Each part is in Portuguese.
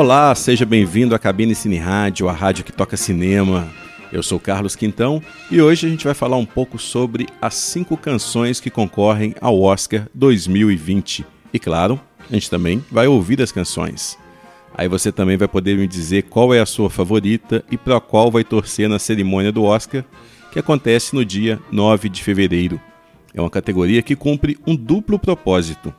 Olá, seja bem-vindo à Cabine Cine Rádio, a rádio que toca cinema. Eu sou Carlos Quintão e hoje a gente vai falar um pouco sobre as cinco canções que concorrem ao Oscar 2020. E claro, a gente também vai ouvir as canções. Aí você também vai poder me dizer qual é a sua favorita e para qual vai torcer na cerimônia do Oscar, que acontece no dia 9 de fevereiro. É uma categoria que cumpre um duplo propósito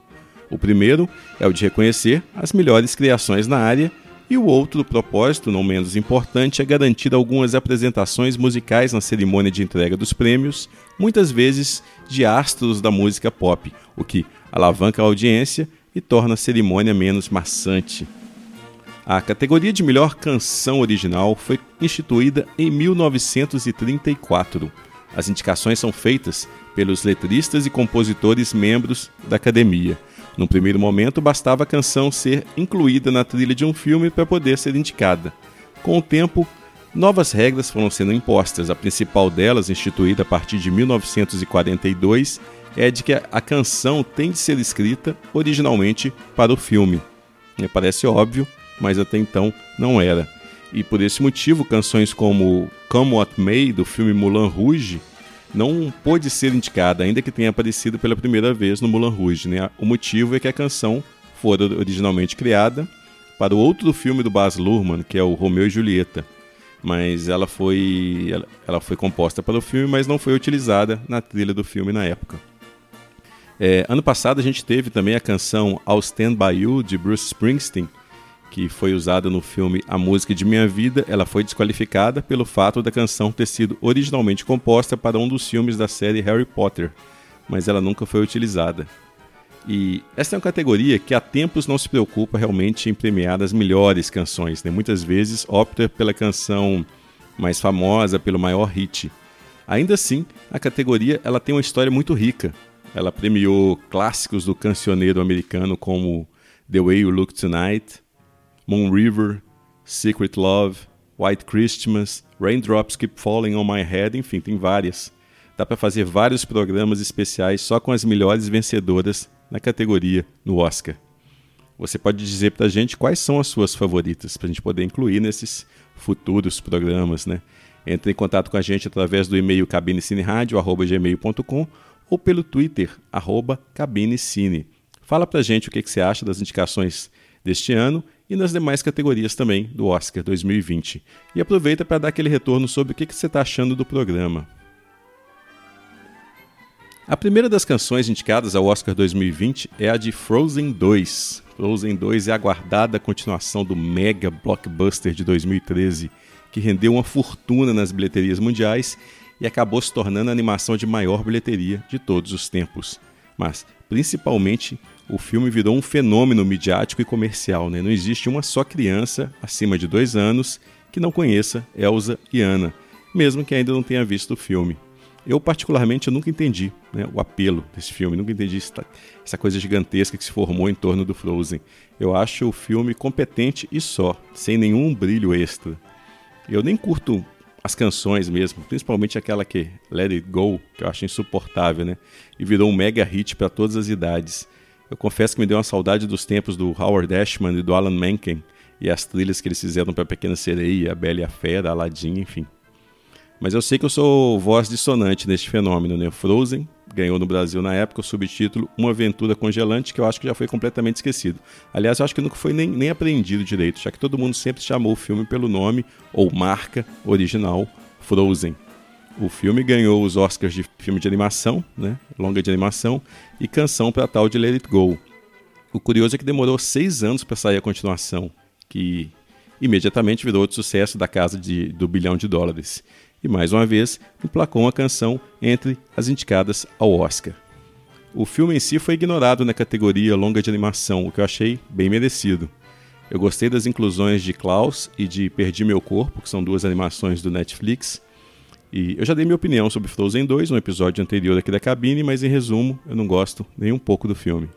o primeiro é o de reconhecer as melhores criações na área, e o outro propósito, não menos importante, é garantir algumas apresentações musicais na cerimônia de entrega dos prêmios, muitas vezes de astros da música pop, o que alavanca a audiência e torna a cerimônia menos maçante. A categoria de melhor canção original foi instituída em 1934. As indicações são feitas pelos letristas e compositores membros da academia. No primeiro momento, bastava a canção ser incluída na trilha de um filme para poder ser indicada. Com o tempo, novas regras foram sendo impostas. A principal delas, instituída a partir de 1942, é de que a canção tem de ser escrita originalmente para o filme. Parece óbvio, mas até então não era. E por esse motivo, canções como Come What May, do filme Moulin Rouge, não pôde ser indicada, ainda que tenha aparecido pela primeira vez no Moulin Rouge. Né? O motivo é que a canção fora originalmente criada para o outro filme do Baz Luhrmann, que é o Romeu e Julieta. Mas ela foi, ela foi composta para o filme, mas não foi utilizada na trilha do filme na época. É, ano passado a gente teve também a canção I'll Stand By You, de Bruce Springsteen, que foi usada no filme A Música de Minha Vida, ela foi desqualificada pelo fato da canção ter sido originalmente composta para um dos filmes da série Harry Potter, mas ela nunca foi utilizada. E essa é uma categoria que há tempos não se preocupa realmente em premiar as melhores canções, né? muitas vezes opta pela canção mais famosa, pelo maior hit. Ainda assim, a categoria ela tem uma história muito rica. Ela premiou clássicos do cancioneiro americano como The Way You Look Tonight, Moon River, Secret Love, White Christmas, Raindrops Keep Falling on My Head, enfim, tem várias. Dá para fazer vários programas especiais só com as melhores vencedoras na categoria no Oscar. Você pode dizer para a gente quais são as suas favoritas, para a gente poder incluir nesses futuros programas, né? Entre em contato com a gente através do e-mail cabinecineradio.gmail.com ou pelo Twitter, arroba cabinecine. Fala a gente o que, que você acha das indicações deste ano e nas demais categorias também do Oscar 2020. E aproveita para dar aquele retorno sobre o que, você está achando do programa. A primeira das canções indicadas ao Oscar 2020 é a de Frozen 2. Frozen 2 é a aguardada continuação do mega blockbuster de 2013, que rendeu uma fortuna nas bilheterias mundiais e acabou se tornando a animação de maior bilheteria de todos os tempos. Mas, principalmente, o filme virou um fenômeno midiático e comercial. Né? Não existe uma só criança acima de dois anos que não conheça Elsa e Anna, mesmo que ainda não tenha visto o filme. Eu, particularmente, eu nunca entendi né, o apelo desse filme, nunca entendi essa coisa gigantesca que se formou em torno do Frozen. Eu acho o filme competente e só, sem nenhum brilho extra. Eu nem curto as canções mesmo, principalmente aquela que Let It Go, que eu acho insuportável, né? E virou um mega hit para todas as idades. Eu confesso que me deu uma saudade dos tempos do Howard Ashman e do Alan Menken e as trilhas que eles fizeram para Pequena Sereia, A Bela e a Fera, Aladdin, enfim. Mas eu sei que eu sou voz dissonante neste fenômeno, né? Frozen ganhou no Brasil na época o subtítulo Uma Aventura Congelante, que eu acho que já foi completamente esquecido. Aliás, eu acho que nunca foi nem, nem aprendido direito, já que todo mundo sempre chamou o filme pelo nome ou marca original Frozen. O filme ganhou os Oscars de filme de animação, né, longa de animação, e canção para tal de Let It Go. O curioso é que demorou seis anos para sair a continuação, que imediatamente virou outro sucesso da casa de, do bilhão de dólares. E mais uma vez emplacou uma canção entre as indicadas ao Oscar. O filme em si foi ignorado na categoria longa de animação, o que eu achei bem merecido. Eu gostei das inclusões de Klaus e de Perdi Meu Corpo, que são duas animações do Netflix, e eu já dei minha opinião sobre Frozen 2 no episódio anterior aqui da cabine, mas em resumo, eu não gosto nem um pouco do filme.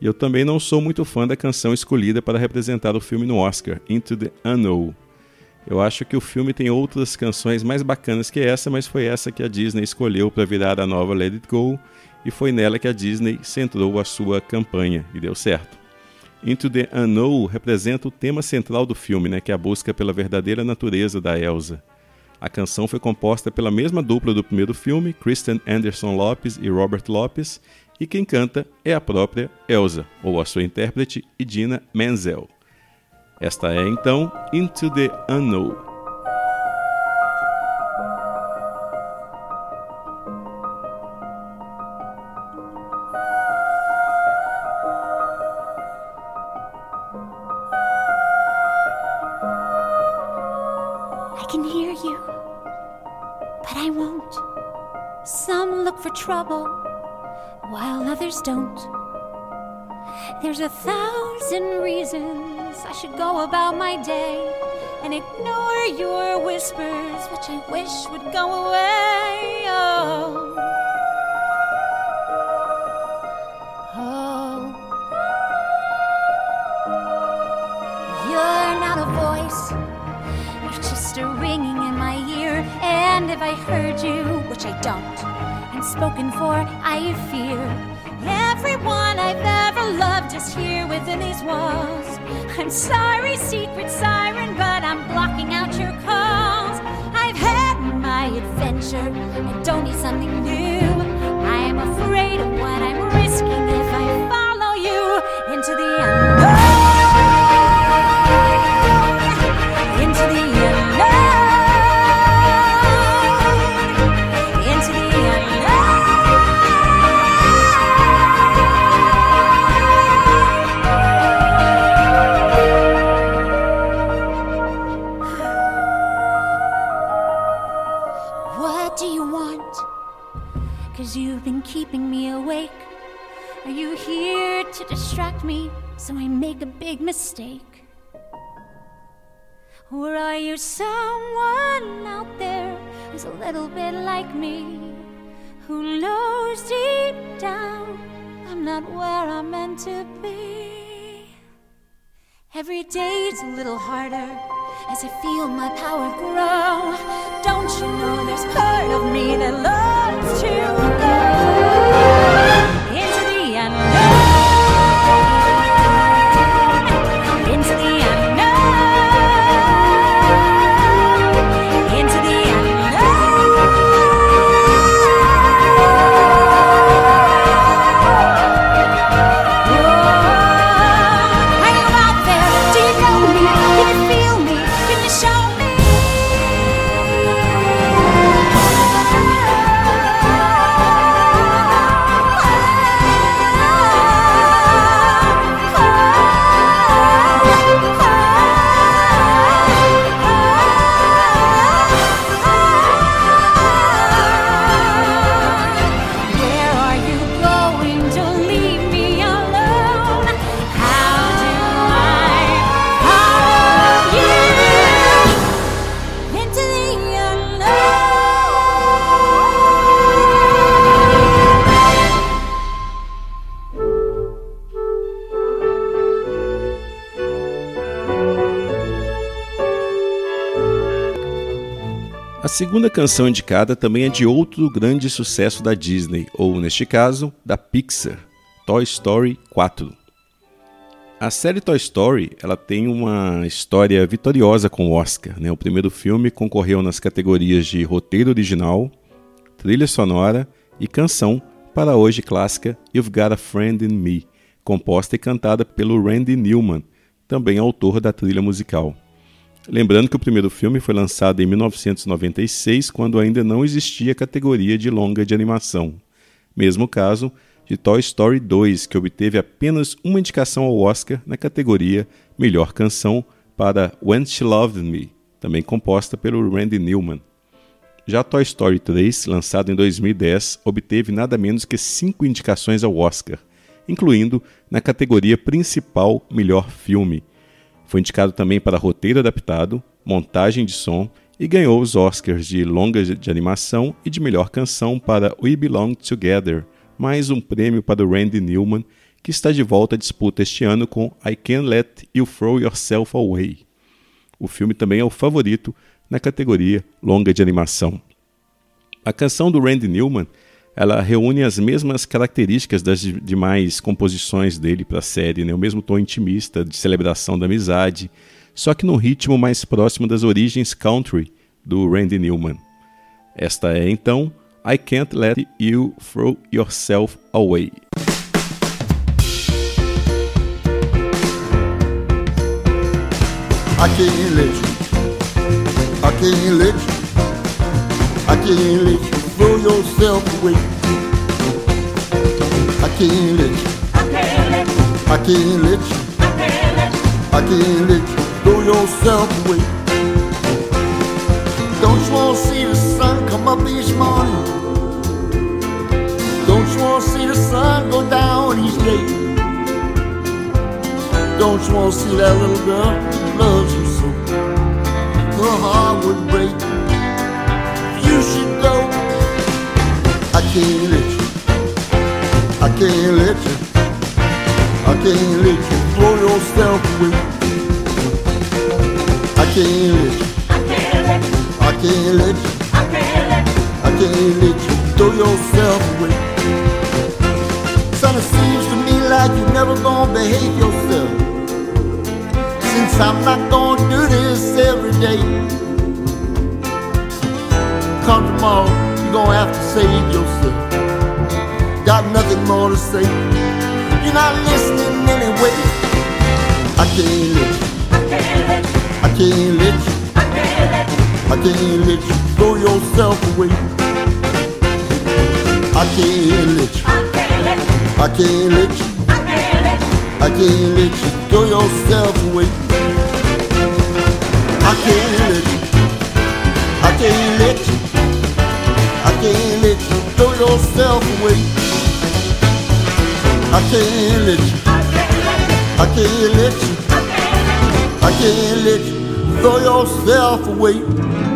E eu também não sou muito fã da canção escolhida para representar o filme no Oscar, Into the Unknown. Eu acho que o filme tem outras canções mais bacanas que essa, mas foi essa que a Disney escolheu para virar a nova Let It Go, e foi nela que a Disney centrou a sua campanha, e deu certo. Into the Unknown representa o tema central do filme, né, que é a busca pela verdadeira natureza da Elsa. A canção foi composta pela mesma dupla do primeiro filme, Kristen Anderson Lopes e Robert Lopes, e quem canta é a própria Elsa, ou a sua intérprete, Idina Menzel. Esta é então Into the Unknown. There's a thousand reasons I should go about my day and ignore your whispers, which I wish would go away. Oh. Oh. You're not a voice, you're just a ringing in my ear. And if I heard you, which I don't, and spoken for, I fear. Everyone I've ever loved is here within these walls. I'm sorry, secret siren, but I'm blocking out your calls. I've had my adventure, I don't need something new. I am afraid of what I'm make a big mistake? Or are you someone out there who's a little bit like me, who knows deep down I'm not where I'm meant to be? Every day's a little harder as I feel my power grow. Don't you know there's part of me that loves to go segunda canção indicada também é de outro grande sucesso da Disney, ou neste caso, da Pixar, Toy Story 4. A série Toy Story ela tem uma história vitoriosa com o Oscar. Né? O primeiro filme concorreu nas categorias de roteiro original, trilha sonora e canção para hoje clássica You've Got a Friend in Me, composta e cantada pelo Randy Newman, também autor da trilha musical. Lembrando que o primeiro filme foi lançado em 1996, quando ainda não existia a categoria de longa de animação. Mesmo caso de Toy Story 2, que obteve apenas uma indicação ao Oscar na categoria Melhor Canção para When She Loved Me, também composta pelo Randy Newman. Já Toy Story 3, lançado em 2010, obteve nada menos que cinco indicações ao Oscar, incluindo na categoria principal Melhor Filme, foi indicado também para roteiro adaptado, montagem de som e ganhou os Oscars de longa de animação e de melhor canção para We Belong Together, mais um prêmio para o Randy Newman, que está de volta à disputa este ano com I Can't Let You Throw Yourself Away. O filme também é o favorito na categoria longa de animação. A canção do Randy Newman ela reúne as mesmas características das demais composições dele para a série, né? o mesmo tom intimista de celebração da amizade, só que num ritmo mais próximo das origens country do Randy Newman. Esta é então I Can't Let You Throw Yourself Away. I can't let you, I can't let you, I can't let you throw yourself away. I can't let you. I can't let you. I can't let you. I can't let you throw yourself away. Don't you wanna see the sun come up each morning? Don't you wanna see the sun go down each day? Don't you wanna see that little girl who loves you so? Her heart would break. Can't let you. I can't let you. I can't let you throw yourself away. I can't let you. I can't let you. I can't let you throw yourself away. Son, it seems to me like you never gonna behave yourself. Since I'm not gonna do this every day. Come tomorrow you're gonna have to save yourself. Got nothing more to say. You're not listening anyway. I can't let you. I can't let you. I can't let you throw yourself away. I can't let you. I can't let you. I can't let you throw yourself away. I can't let you. I can't let you can't let you throw yourself away. I can't let you. I can't let you. I can't let you throw yourself away.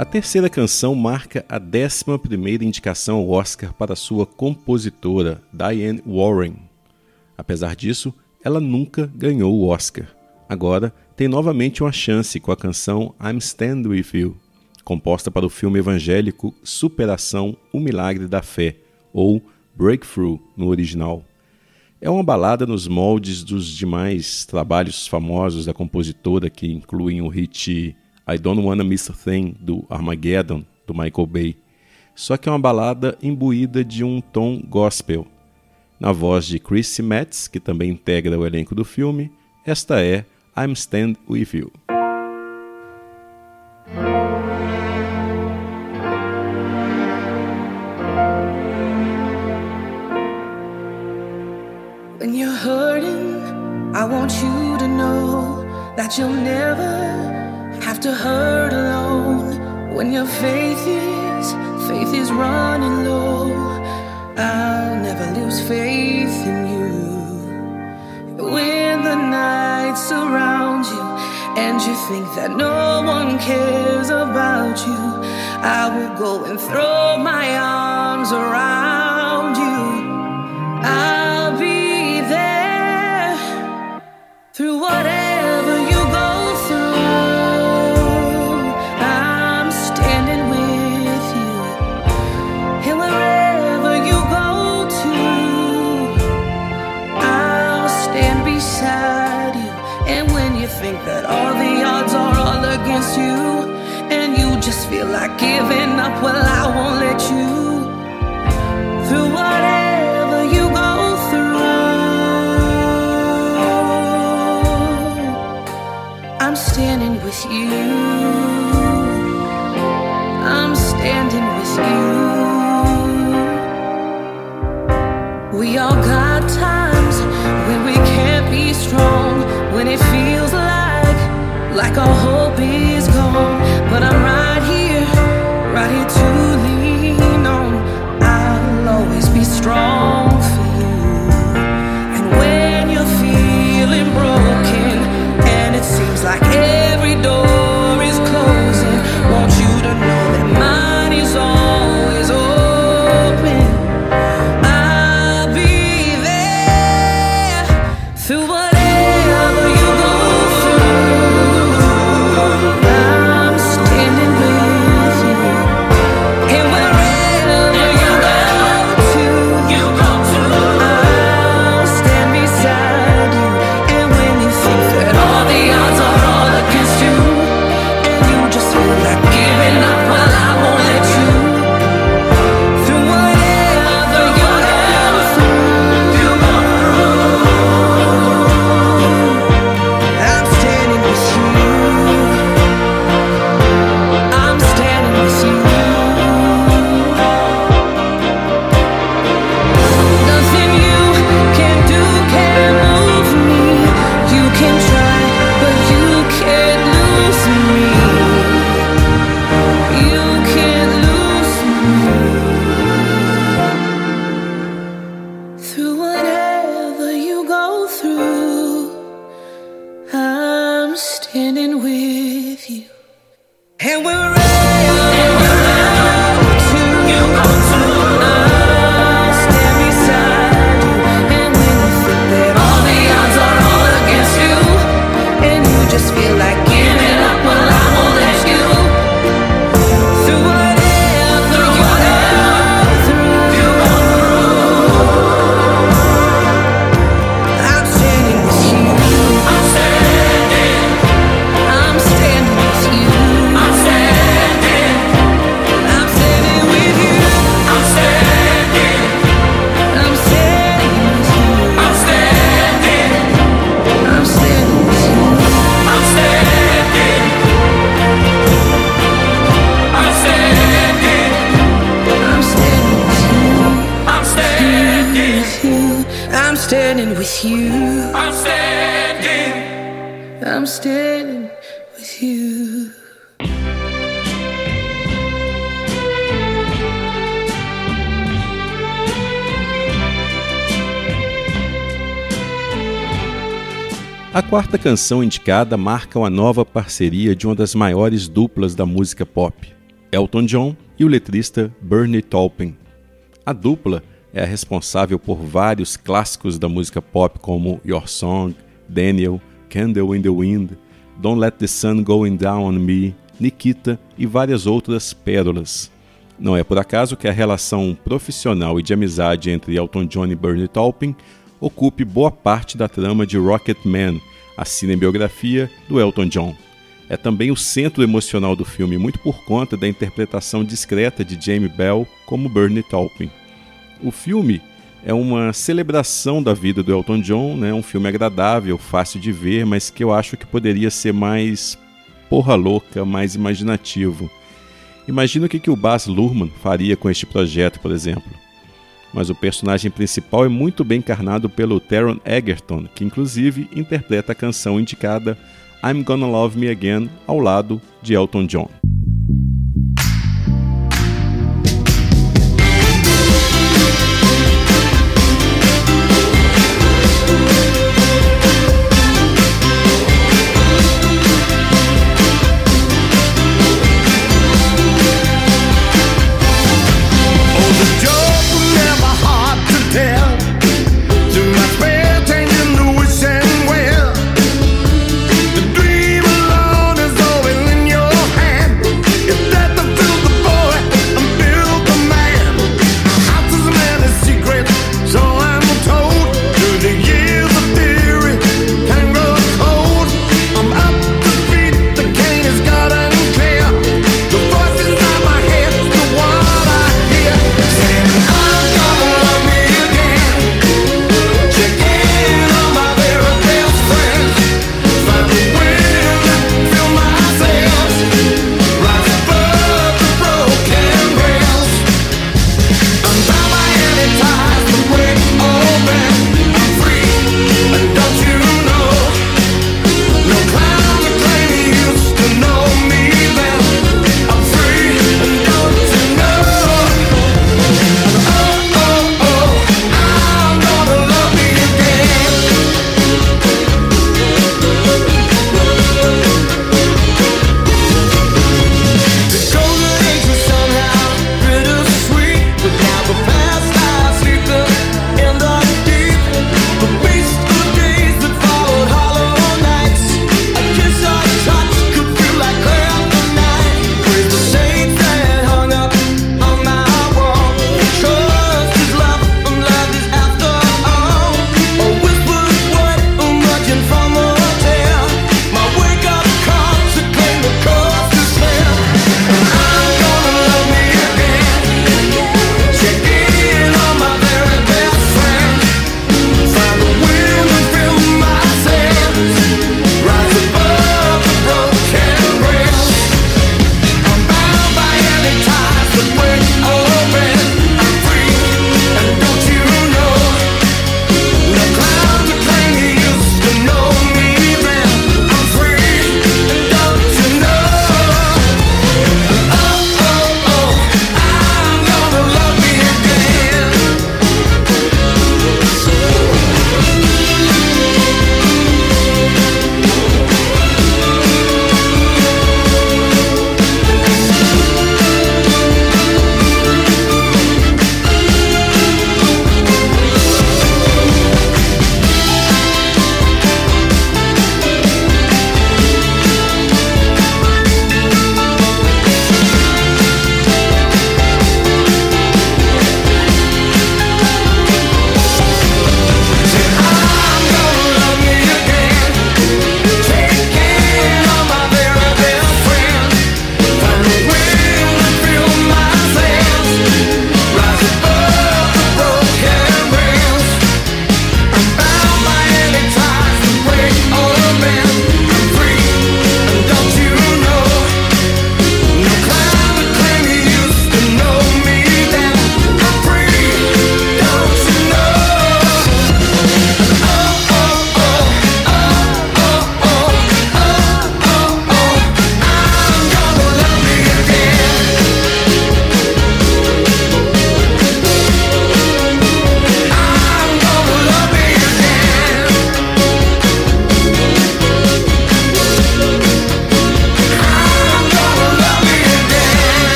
A terceira canção marca a 11 indicação ao Oscar para sua compositora, Diane Warren. Apesar disso, ela nunca ganhou o Oscar. Agora tem novamente uma chance com a canção I'm Stand With You, composta para o filme evangélico Superação, o Milagre da Fé, ou Breakthrough no original. É uma balada nos moldes dos demais trabalhos famosos da compositora, que incluem o hit I Don't Wanna Miss a Thing, do Armageddon, do Michael Bay. Só que é uma balada imbuída de um tom gospel. Na voz de Chrissy Metz, que também integra o elenco do filme, esta é I'm Stand With You. When you're hurting, I want you to know that you'll never to hurt alone when your faith is faith is running low. I'll never lose faith in you. When the night surrounds you and you think that no one cares about you, I will go and throw my arms around you. I'll feel like giving up, well, I won't let you. standing with you. And we're with you. I'm standing. I'm standing with you. A quarta canção indicada marca uma nova parceria de uma das maiores duplas da música pop, Elton John e o letrista Bernie Taupin. A dupla é responsável por vários clássicos da música pop como Your Song, Daniel, Candle in the Wind, Don't Let the Sun Going Down on Me, Nikita e várias outras pérolas. Não é por acaso que a relação profissional e de amizade entre Elton John e Bernie Taupin ocupe boa parte da trama de Rocket Man, a cinebiografia do Elton John. É também o centro emocional do filme, muito por conta da interpretação discreta de Jamie Bell como Bernie Taupin. O filme é uma celebração da vida do Elton John, né? um filme agradável, fácil de ver, mas que eu acho que poderia ser mais porra louca, mais imaginativo. Imagina o que, que o Baz Luhrmann faria com este projeto, por exemplo. Mas o personagem principal é muito bem encarnado pelo Taron Egerton, que inclusive interpreta a canção indicada I'm Gonna Love Me Again ao lado de Elton John.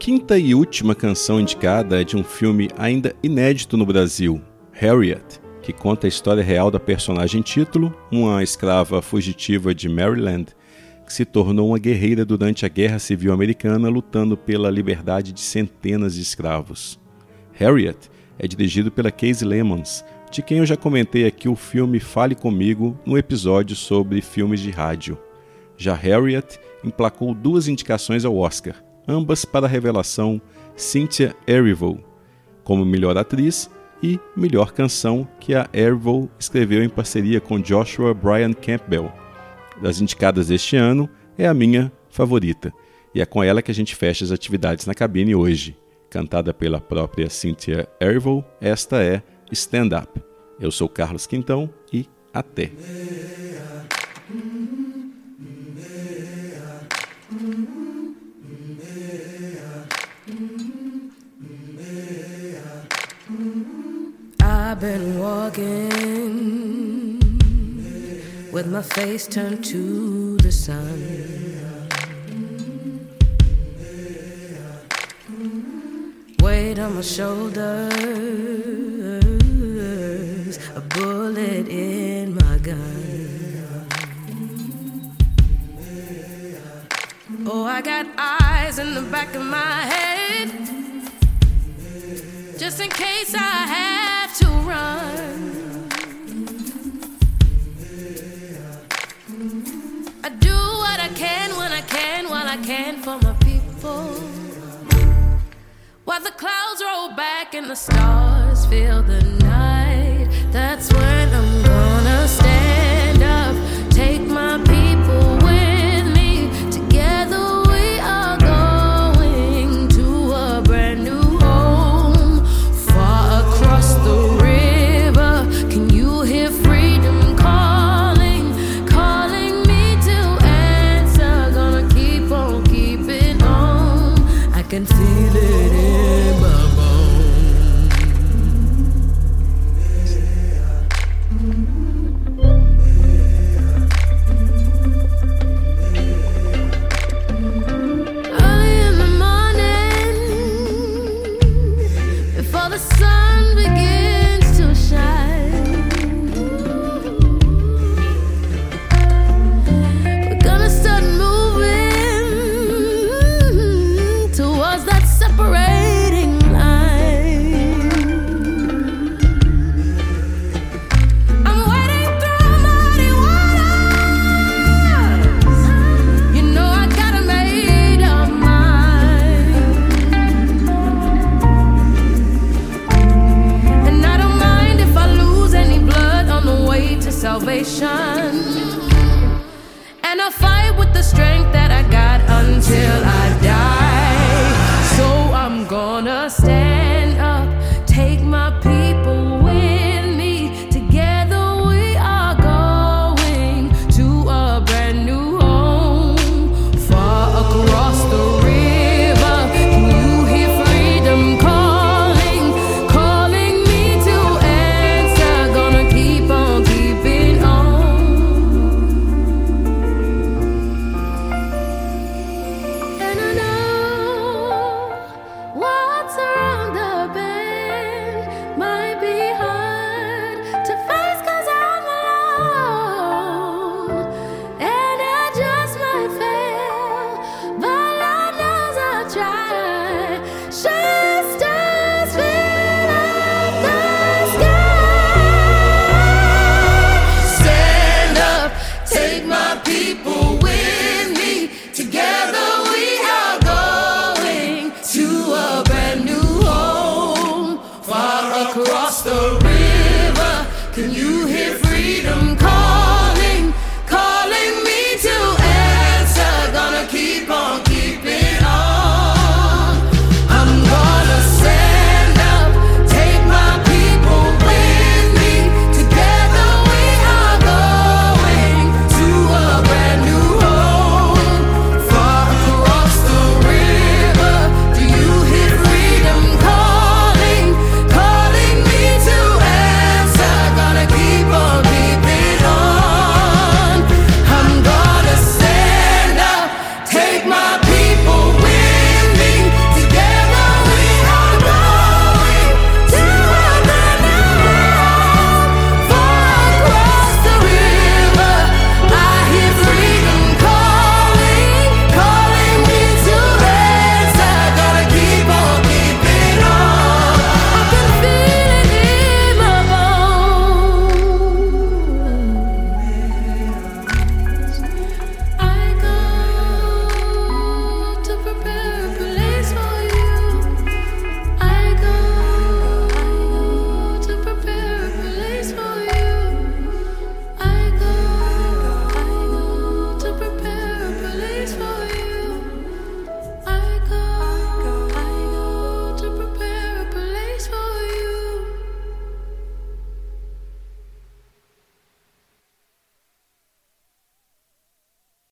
Quinta e última canção indicada é de um filme ainda inédito no Brasil, Harriet, que conta a história real da personagem título, uma escrava fugitiva de Maryland, que se tornou uma guerreira durante a Guerra Civil Americana lutando pela liberdade de centenas de escravos. Harriet é dirigido pela Casey Lemons, de quem eu já comentei aqui o filme Fale Comigo no episódio sobre filmes de rádio. Já Harriet emplacou duas indicações ao Oscar, ambas para a revelação Cynthia Erivo, como melhor atriz e melhor canção que a Erivo escreveu em parceria com Joshua Brian Campbell. Das indicadas este ano, é a minha favorita, e é com ela que a gente fecha as atividades na cabine hoje. Cantada pela própria Cynthia Erivo, esta é Stand Up. Eu sou Carlos Quintão e até! I've been walking with my face turned to the sun. Weight on my shoulders, a bullet in my gun. Oh, I got eyes in the back of my head, just in case I have to run. I do what I can when I can while I can for my people. While the clouds roll back and the stars fill the night, that's when